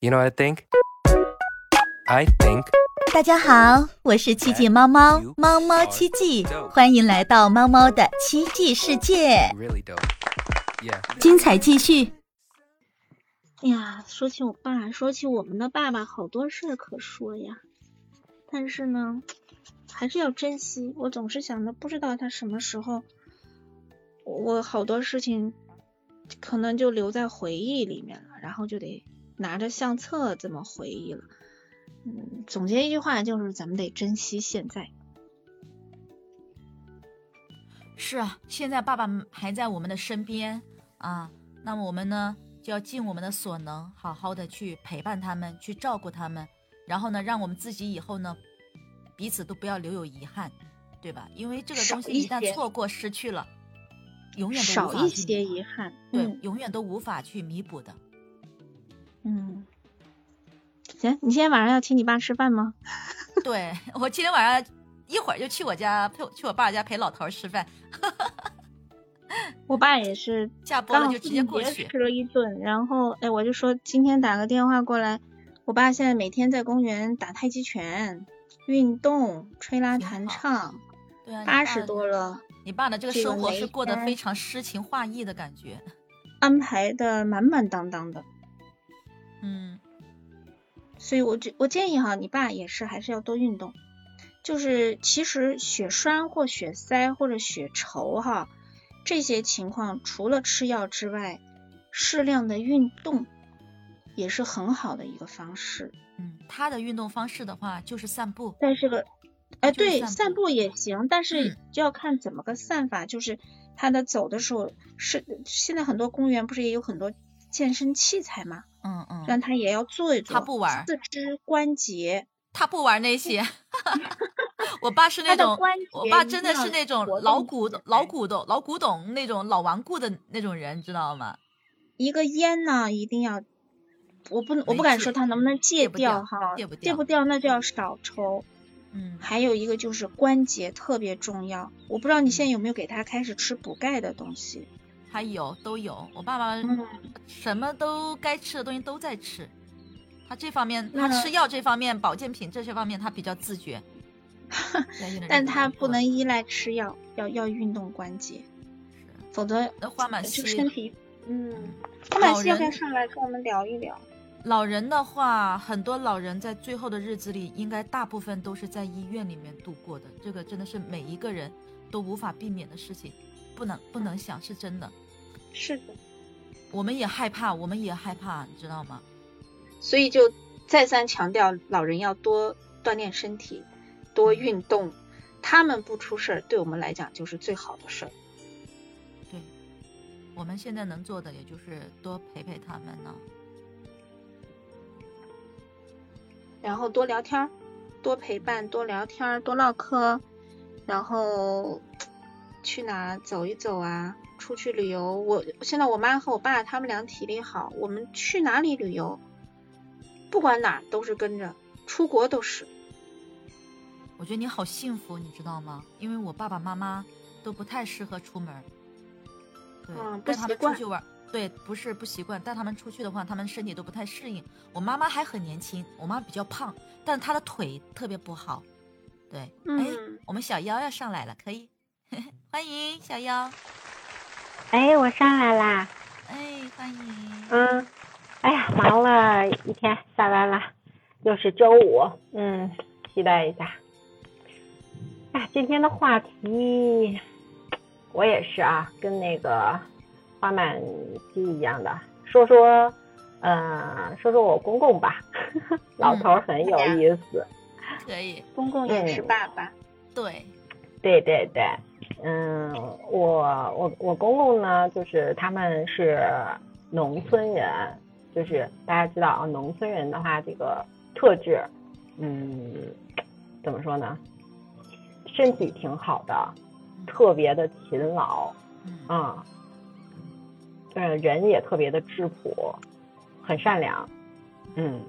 You know what I think? I think 大家好，我是奇迹猫猫，猫猫奇迹，欢迎来到猫猫的奇迹世界，really dope. Yeah. 精彩继续。哎呀，说起我爸，说起我们的爸爸，好多事儿可说呀。但是呢，还是要珍惜。我总是想着，不知道他什么时候，我好多事情可能就留在回忆里面了，然后就得拿着相册这么回忆了。嗯，总结一句话就是，咱们得珍惜现在。是啊，现在爸爸还在我们的身边啊，那么我们呢就要尽我们的所能，好好的去陪伴他们，去照顾他们，然后呢，让我们自己以后呢彼此都不要留有遗憾，对吧？因为这个东西一一旦错过、失去了，永远都少一无法去些遗憾。对，嗯永远都无法去弥补的。嗯。行，你今天晚上要请你爸吃饭吗？对我今天晚上一会儿就去我家陪我去我爸家陪老头儿吃饭，我爸也是下播了就直接过去。吃了一顿，然后哎，我就说今天打个电话过来。我爸现在每天在公园打太极拳、运动、吹拉弹唱，对啊，你八十多了，你爸的这个生活是过得非常诗情画意的感觉。安排的满满当当的。嗯，所以我觉我建议哈，你爸也是还是要多运动。就是其实血栓或血塞或者血稠哈，这些情况除了吃药之外，适量的运动也是很好的一个方式。嗯，他的运动方式的话就是散步。但是个，哎，对，散步也行，但是嗯就要看怎么个散法。就是他的走的时候是，现在很多公园不是也有很多健身器材嘛，嗯嗯，让他也要做一做。他不玩四肢关节，他不玩那些。我爸是那种，我爸真的是那种老古老古董老古董那种老顽固的那种人，知道吗？一个烟呢一定要，我不我不敢说他能不能戒不掉哈，戒不戒不掉掉那就要少抽。嗯，还有一个就是关节特别重要，我不知道你现在有没有给他开始吃补钙的东西。还有都有，我爸爸嗯，什么都该吃的东西都在吃。他这方面，他吃药这方面，保健品这些方面，他比较自觉。但他不能依赖吃药，要要运动关节，是否则那花满就西身体，嗯，花满老西要不要上来跟我们聊一聊？老人的话，很多老人在最后的日子里，应该大部分都是在医院里面度过的。这个真的是每一个人都无法避免的事情，不能不能想，是真的。是的，我们也害怕，我们也害怕，你知道吗？所以就再三强调，老人要多锻炼身体，多运动，他们不出事儿，对我们来讲就是最好的事儿。对，我们现在能做的，也就是多陪陪他们呢。然后多聊天儿，多陪伴，多聊天儿，多唠嗑，然后去哪儿走一走啊，出去旅游。我现在我妈和我爸他们俩体力好，我们去哪里旅游，不管哪都是跟着，出国都是。我觉得你好幸福，你知道吗？因为我爸爸妈妈都不太适合出门，对，嗯不带他习惯们出去玩，对，不是不习惯，带他们出去的话，他们身体都不太适应。我妈妈还很年轻，我妈比较胖，但她的腿特别不好。对，哎，嗯我们小妖要上来了，可以，欢迎小妖，哎，我上来啦。哎，欢迎，嗯，哎呀，忙了一天，下班了，又是周五，嗯，期待一下。哎，今天的话题，我也是啊，跟那个花满鸡一样的，说说，呃，说说我公公吧，老头很有意思。可以，公公也是嗯。爸爸，对，对对对，嗯，我我我公公呢，就是他们是农村人，就是大家知道啊，农村人的话，这个特质，嗯，怎么说呢？身体挺好的，特别的勤劳，嗯啊，嗯，人也特别的质朴，很善良，嗯，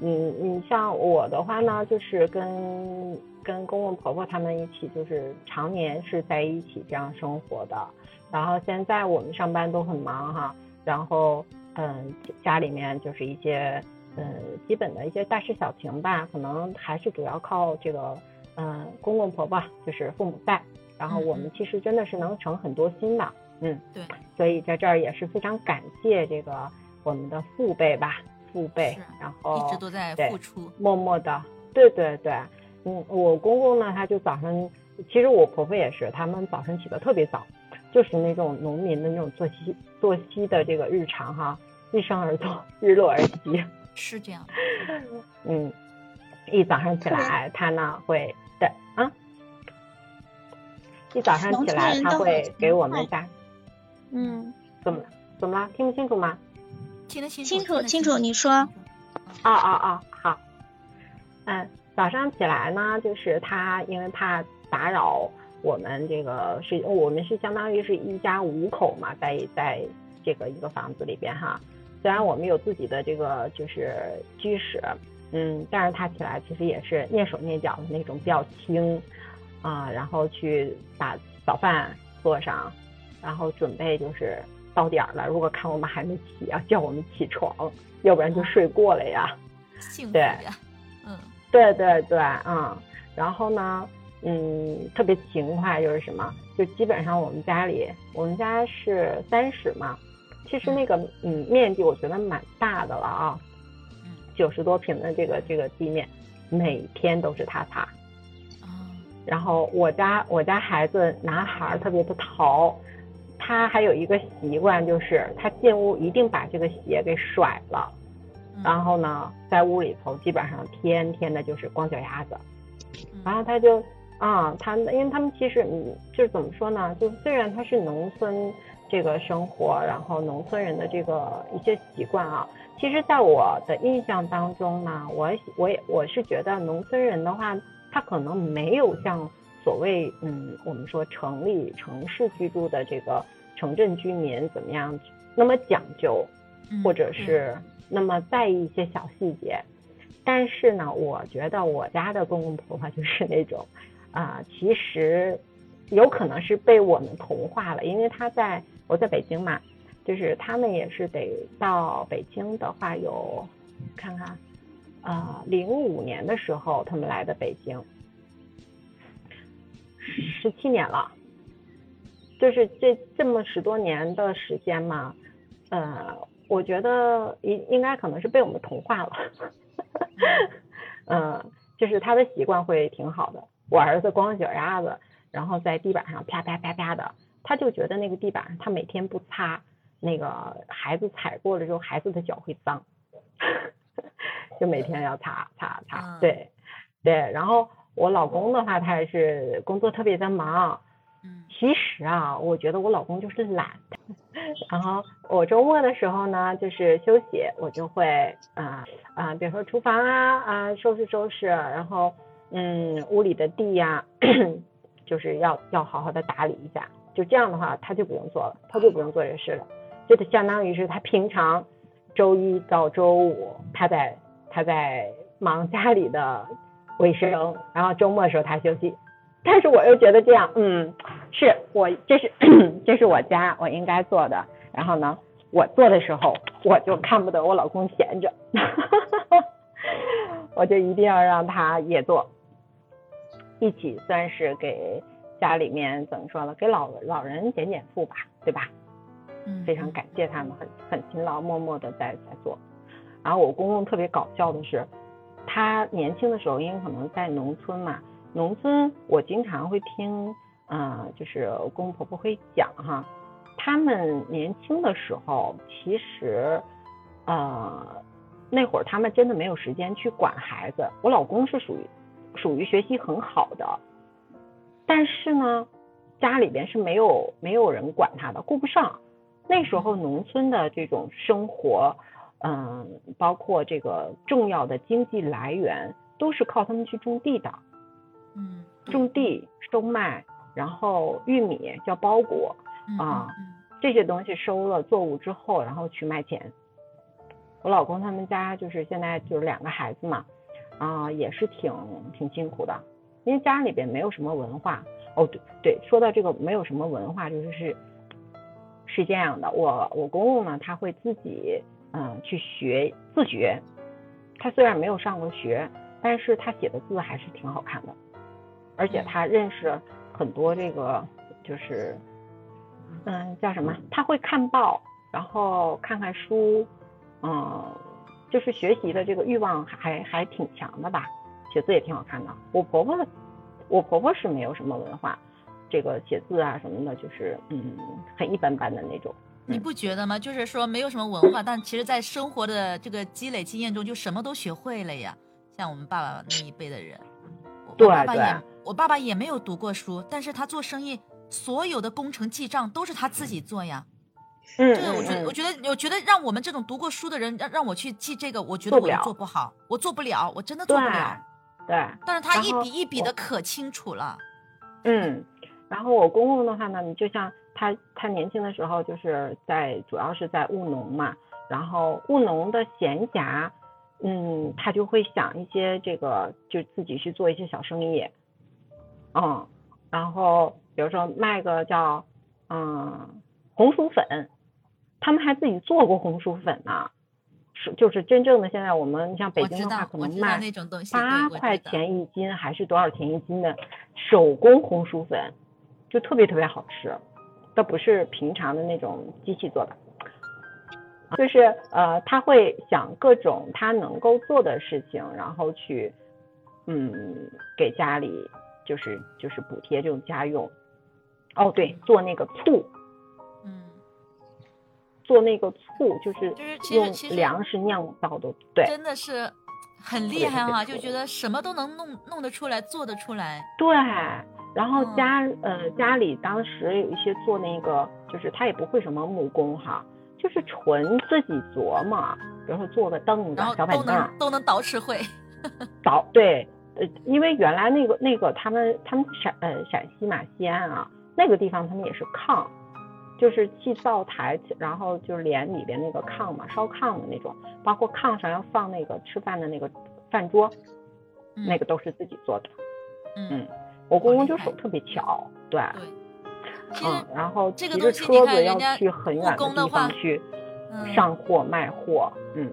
你你像我的话呢，就是跟跟公公婆婆他们一起，就是常年是在一起这样生活的。然后现在我们上班都很忙哈，然后嗯，家里面就是一些嗯基本的一些大事小情吧，可能还是主要靠这个嗯公公婆婆就是父母在，然后我们其实真的是能省很多心的，嗯，对，所以在这儿也是非常感谢这个我们的父辈吧，父辈，然后一直都在对付出。默默的，对对对，嗯，我公公呢，他就早上，其实我婆婆也是，他们早上起得特别早，就是那种农民的那种作息作息的这个日常哈，日升而作，日落而息，是这样，嗯，一早上起来，他呢会对啊，一早上起来他会给我们家。嗯，怎么了？怎么了？听不清楚吗？听得清清楚，清楚你说。啊啊啊，好，嗯，早上起来呢，就是他因为怕打扰我们这个是，我们是相当于是一家五口嘛，在在这个一个房子里边哈。虽然我们有自己的这个就是居室，嗯，但是他起来其实也是蹑手蹑脚的那种，比较轻啊，然后去把早饭做上，然后准备就是到点儿了，如果看我们还没起，要叫我们起床，要不然就睡过了呀。幸福对呀，嗯对对对，嗯，然后呢，嗯，特别勤快，就是什么，就基本上我们家里，我们家是三室嘛，其实那个嗯面积我觉得蛮大的了啊，嗯。九十多平的这个这个地面，每天都是他擦。啊然后我家我家孩子男孩儿特别的淘，他还有一个习惯，就是他进屋一定把这个鞋给甩了，嗯然后呢，在屋里头基本上天天的就是光脚丫子，嗯。然后他就啊，他因为他们其实嗯，就是怎么说呢，就虽然他是农村这个生活，然后农村人的这个一些习惯啊，其实在我的印象当中呢，我我也我是觉得农村人的话，他可能没有像所谓嗯我们说城里城市居住的这个城镇居民怎么样那么讲究，嗯或者是那么在意一些小细节。但是呢，我觉得我家的公公婆婆就是那种，啊、其实有可能是被我们同化了，因为他在我在北京嘛，就是他们也是得到北京的话有看看，啊，零五年的时候他们来的北京，十七年了，就是这这么十多年的时间嘛，呃，我觉得应应该可能是被我们同化了，嗯，就是他的习惯会挺好的。我儿子光脚丫子，然后在地板上啪啪啪啪的，他就觉得那个地板他每天不擦，那个孩子踩过了之后，孩子的脚会脏，就每天要擦擦擦，嗯对对。然后我老公的话，他也是工作特别的忙，嗯其实啊，我觉得我老公就是懒。然后我周末的时候呢，就是休息，我就会啊啊、比如说厨房啊啊、收拾收拾，然后嗯屋里的地呀、就是要要好好的打理一下。就这样的话，他就不用做了，他就不用做这事了，就相当于是他平常周一到周五他在他在忙家里的卫生，然后周末的时候他休息。但是我又觉得这样，嗯，是我这是 这是我家我应该做的。然后呢，我做的时候我就看不得我老公闲着，我就一定要让他也做，一起算是给家里面怎么说呢，给老老人减减负吧，对吧？嗯，非常感谢他们，很很勤劳，默默的在在做。然后我公公特别搞笑的是，他年轻的时候，因为可能在农村嘛，农村我经常会听，啊、就是公公婆婆会讲哈，他们年轻的时候，其实，呃，那会儿他们真的没有时间去管孩子。我老公是属于属于学习很好的，但是呢，家里边是没有没有人管他的，顾不上。那时候农村的这种生活，嗯，包括这个重要的经济来源，都是靠他们去种地的，嗯种地收麦，然后玉米叫包谷，嗯啊嗯这些东西收了作物之后，然后去卖钱。我老公他们家就是现在就是两个孩子嘛，啊、也是挺挺辛苦的，因为家里边没有什么文化。哦，对对，说到这个没有什么文化，就是是是这样的，我我公公呢，他会自己嗯、呃去学自学，他虽然没有上过学，但是他写的字还是挺好看的，而且他认识很多这个就是，嗯，叫什么？他会看报，然后看看书，嗯，就是学习的这个欲望还还挺强的吧，写字也挺好看的。我婆婆，我婆婆是没有什么文化，这个写字啊什么的，就是嗯很一般般的那种。你不觉得吗？就是说没有什么文化，但其实在生活的这个积累经验中，就什么都学会了呀。像我们爸爸那一辈的人，我对我爸爸也对我爸爸也没有读过书，但是他做生意，所有的工程记账都是他自己做呀。嗯这个我觉得，嗯我觉得，我觉得让我们这种读过书的人，让让我去记这个，我觉得我也做不了做不好，我做不了，我真的做不了。对，但是他一笔一笔的可清楚了。嗯，然后我公公的话呢，你就像他他年轻的时候就是在主要是在务农嘛，然后务农的闲暇，嗯，他就会想一些这个就自己去做一些小生意，嗯，然后比如说卖个叫嗯红薯粉，他们还自己做过红薯粉呢。是，就是真正的现在我们，你像北京的话，可能卖八块。钱一斤还是多少钱一斤的手工红薯粉，就特别特别好吃，倒不是平常的那种机器做的。就是呃，他会想各种他能够做的事情，然后去嗯给家里就是就是补贴这种家用。哦，对，做那个醋，嗯，做那个醋就是就是其实用其实粮食酿造的，对真的是很厉害哈，就觉得什么都能弄弄得出来，做得出来。对，然后嗯家、呃家里当时有一些做那个，就是他也不会什么木工哈，就是纯自己琢磨，比如说做个凳子小板凳，都能都能捯饬会。倒对，呃，因为原来那个那个他们他们陕呃陕西嘛西安啊那个地方他们也是炕，就是砌灶台，然后就是连里边那个炕嘛烧炕的那种，包括炕上要放那个吃饭的那个饭桌，嗯、那个都是自己做的。嗯嗯，我公公就手特别巧，对。对。嗯，然后这个骑着车子要去很远的地方去嗯上货卖货，嗯，嗯，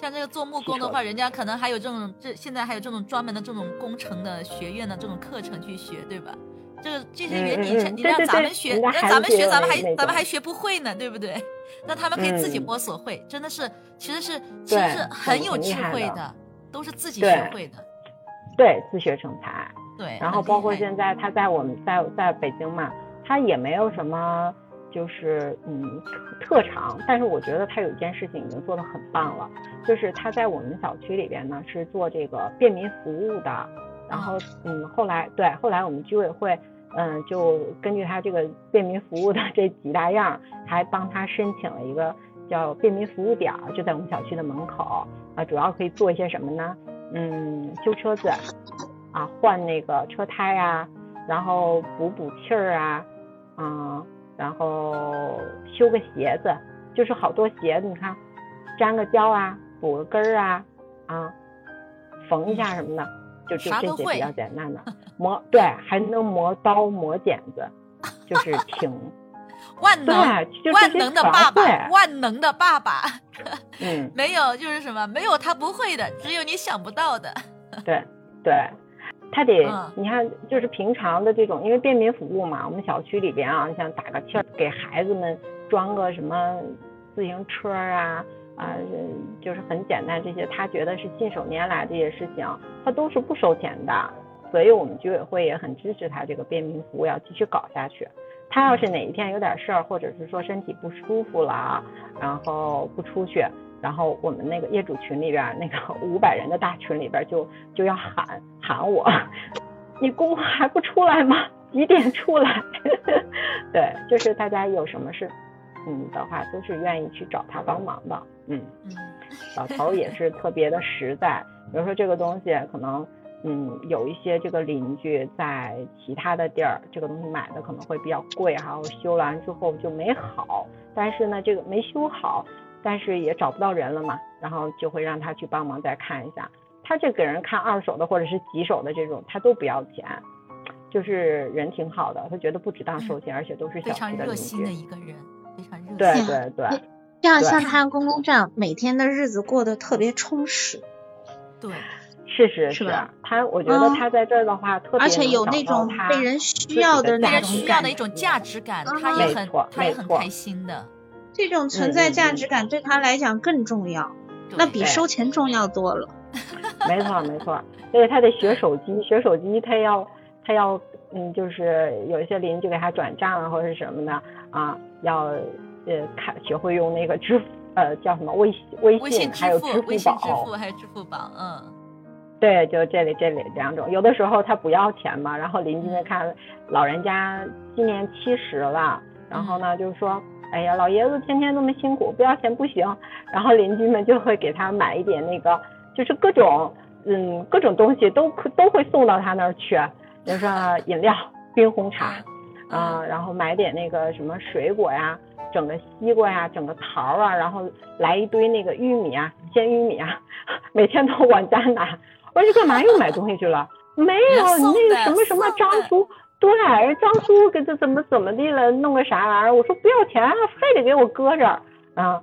像这个做木工的话，人家可能还有这种这现在还有这种专门的这种工程的学院的这种课程去学，对吧？这个这些嗯原理，你让咱们学，人家让咱们学，咱们还咱们还学不会呢，对不对？那他们可以自己嗯摸索会，真的是，其实是其实是很有智慧的，都是自己学会的。对，自学成才。对，然后包括现在他在我们在在北京嘛，他也没有什么就是嗯特长，但是我觉得他有一件事情已经做得很棒了，就是他在我们小区里边呢是做这个便民服务的，然后嗯后来对后来我们居委会。嗯，就根据他这个便民服务的这几大样，还帮他申请了一个叫便民服务点儿，就在我们小区的门口啊，主要可以做一些什么呢？嗯，修车子，啊，换那个车胎啊，然后补补气儿啊，嗯，然后修个鞋子，就是好多鞋子，你看，粘个胶啊，补个跟儿啊，啊，缝一下什么的，就就这些比较简单的。磨对，还能磨刀磨剪子，就是挺 万能对，就万能的爸爸，万能的爸爸，嗯，没有就是什么，没有他不会的，只有你想不到的。对对，他得、嗯你看，就是平常的这种，因为便民服务嘛，我们小区里边啊，像打个气儿，给孩子们装个什么自行车啊啊、呃就是很简单这些，他觉得是信手拈来这些事情，他都是不收钱的，所以我们居委会也很支持他这个便民服务要继续搞下去。他要是哪一天有点事儿，或者是说身体不舒服了，然后不出去，然后我们那个业主群里边儿那个 五百人的大群里边儿就就要喊喊我，你公公还不出来吗？几点出来？对，就是大家有什么事，嗯的话，都是愿意去找他帮忙的。嗯，嗯，老头儿也是特别的实在。比如说这个东西可能，嗯，有一些这个邻居在其他的地儿，这个东西买的可能会比较贵哈，我修完之后就没好，但是呢，这个没修好，但是也找不到人了嘛，然后就会让他去帮忙再看一下。他这给人看二手的或者是几手的这种，他都不要钱，就是人挺好的，他觉得不值当收钱，而且都是非小区的邻常热心的。一个人，非常热心。对对对，这样像他公公这样，每天的日子过得特别充实，对，是是是吧他我觉得嗯他在这儿的话，特别而且有那种被人需要的被人需要的一种价值感，嗯他也很没错他也没错很开心的。这种存在价值感对他来讲更重要，那比收钱重要多了。没错没错，所以他得学手机，学手机他要他要嗯，就是有一些邻居给他转账啊或者是什么的啊，要呃看学会用那个支付呃叫什么微信微微信还有支，支付宝信支付，还有支付宝，嗯，对，就这里这里两种，有的时候他不要钱嘛，然后邻居们看老人家今年七十了，然后呢就是说，哎呀，老爷子天天那么辛苦，不要钱不行，然后邻居们就会给他买一点那个，就是各种嗯各种东西都可都会送到他那儿去，比如说 饮料、冰红茶，啊、然后买点那个什么水果呀，整个西瓜呀，整个桃儿啊，然后来一堆那个玉米啊，鲜玉米啊，每天都往家拿。我说这干嘛又买东西去了？没有，你那个什么什么张叔，对，张叔给他怎么怎么地了，弄个啥玩意儿？我说不要钱啊，非得给我搁这儿啊。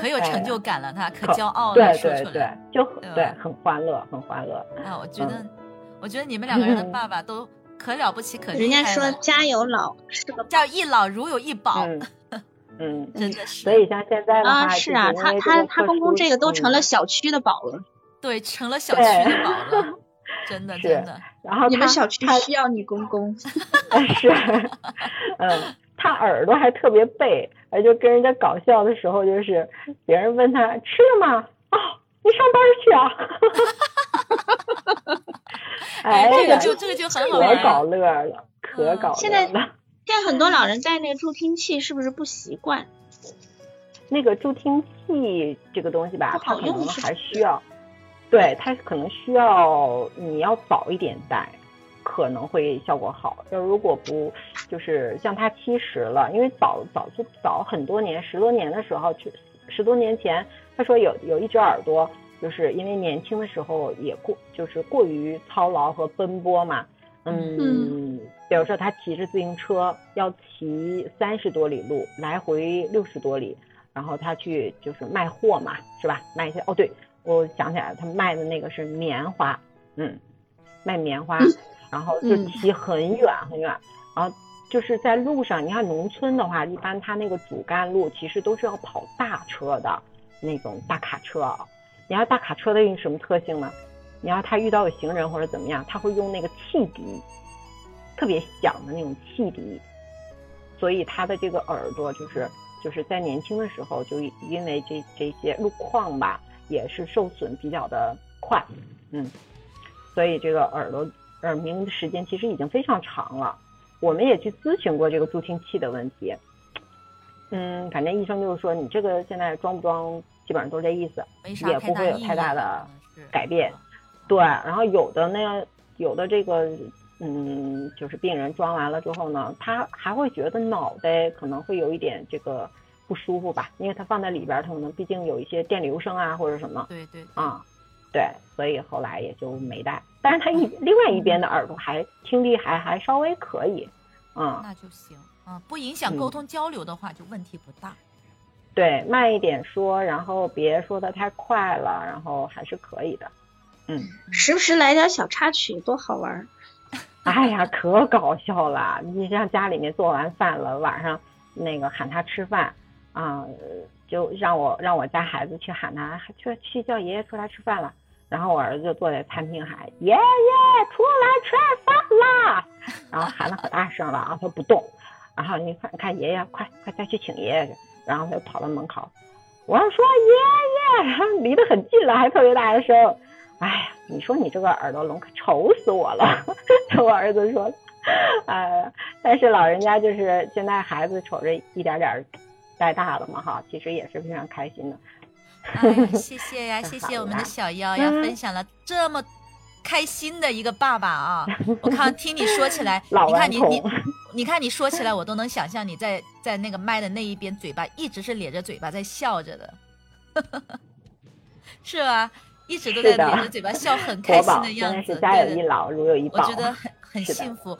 可有 成就感了，他可可骄傲了，说对对出来。，就对对，很欢乐，很欢乐。啊，我觉得，嗯我觉得你们两个人的爸爸都可了不起，可人家说家有老是个叫一老如有一宝，嗯嗯，真的是。所以像现在的话，啊，是啊，他他他公公这个都成了嗯小区的宝了。对，成了小区的宝了，真的是真的。然后你们小区他需要你公公，是，嗯，他耳朵还特别背，而就跟人家搞笑的时候，就是别人问他吃了吗？哦，你上班去啊？哎这个，就这个就很好玩可搞乐了，可嗯搞乐了。现在现在很多老人戴那个助听器是不是不习惯？那个助听器这个东西吧，不它可能还需要，对，它可能需要你要早一点戴，可能会效果好。要如果不，就是像他七十了，因为早早就早很多年，十多年的时候，去十多年前，他说有有一只耳朵，就是因为年轻的时候也过，就是过于操劳和奔波嘛。嗯，比如说他骑着自行车要骑三十多里路，来回六十多里，然后他去就是卖货嘛，是吧？卖一些哦，对，我想起来，他卖的那个是棉花，嗯，卖棉花，然后就嗯骑很远很远，然后就是在路上，你看农村的话，一般他那个主干路其实都是要跑大车的那种大卡车啊。你要大卡车的有什么特性呢？你要他遇到有行人或者怎么样，他会用那个汽笛，特别响的那种汽笛，所以他的这个耳朵就是就是在年轻的时候就因为这这些路况吧，也是受损比较的快，嗯，所以这个耳朵耳鸣的时间其实已经非常长了。我们也去咨询过这个助听器的问题，嗯，反正医生就是说你这个现在装不装，基本上都是这意思，没啥也不会有太大的改变。对，然后有的呢，有的这个，嗯，就是病人装完了之后呢，他还会觉得脑袋可能会有一点这个不舒服吧，因为它放在里边儿，他可能毕竟有一些电流声啊或者什么对对对啊，对，所以后来也就没戴。但是它一另外一边的耳朵还听力还还稍微可以，嗯，那就行啊，不影响沟通交流的话，就问题不大。对，慢一点说，然后别说的太快了，然后还是可以的。嗯，时不时来点小插曲，多好玩儿！哎呀，可搞笑了！你像家里面做完饭了，晚上那个喊他吃饭啊、就让我让我家孩子去喊他去去叫爷爷出来吃饭了。然后我儿子坐在餐厅喊爷爷出来吃饭啦，然后喊的可大声了啊，他不动。然后你看看爷爷，快快再去请爷爷去。然后他就跑到门口，我说爷爷，离得很近了，还特别大的声。哎呀，你说你这个耳朵聋可愁死我了，我儿子说，哎，但是老人家就是现在孩子瞅着一点点带大了嘛哈，其实也是非常开心的。哎呀，谢谢呀，谢谢我们的小妖呀，嗯分享了这么开心的一个爸爸啊！我看听你说起来，你看你你你看你说起来，我都能想象你在在那个麦的那一边，嘴巴一直是咧着嘴巴在笑着的，是吧？一直都在咧着嘴巴笑，很开心的样子。真的是家对的有一老，如有一宝。我觉得很很幸福。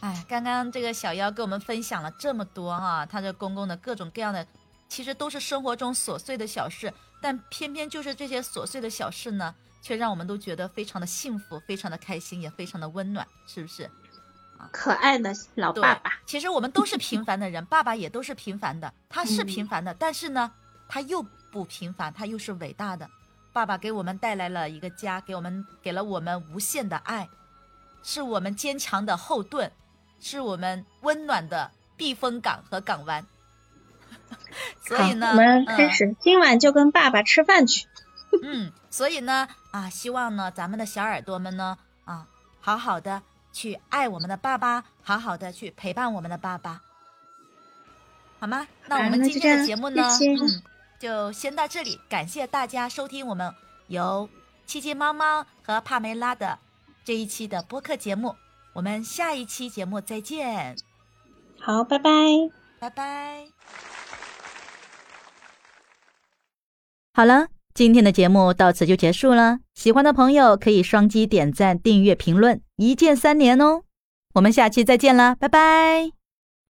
哎，刚刚这个小妖跟我们分享了这么多哈、他这公公的各种各样的其实都是生活中琐碎的小事，但偏偏就是这些琐碎的小事呢，却让我们都觉得非常的幸福，非常的开心，也非常的温暖，是不是？可爱的老爸爸，其实我们都是平凡的人，爸爸也都是平凡的，他是平凡的，但是呢，他又不平凡，他又是伟大的。爸爸给我们带来了一个家，给我们给了我们无限的爱，是我们坚强的后盾，是我们温暖的避风港和港湾。所以呢，我们嗯开始，今晚就跟爸爸吃饭去。嗯，所以呢，啊，希望呢，咱们的小耳朵们呢，啊，好好的去爱我们的爸爸，好好的去陪伴我们的爸爸，好吗？那我们今天的节目呢，谢谢嗯，就先到这里，感谢大家收听我们由七七猫猫和帕梅拉的这一期的播客节目，我们下一期节目再见，好，拜拜。拜拜。好了，今天的节目到此就结束了。喜欢的朋友可以双击点赞、订阅、评论，一键三连哦。我们下期再见啦，拜拜。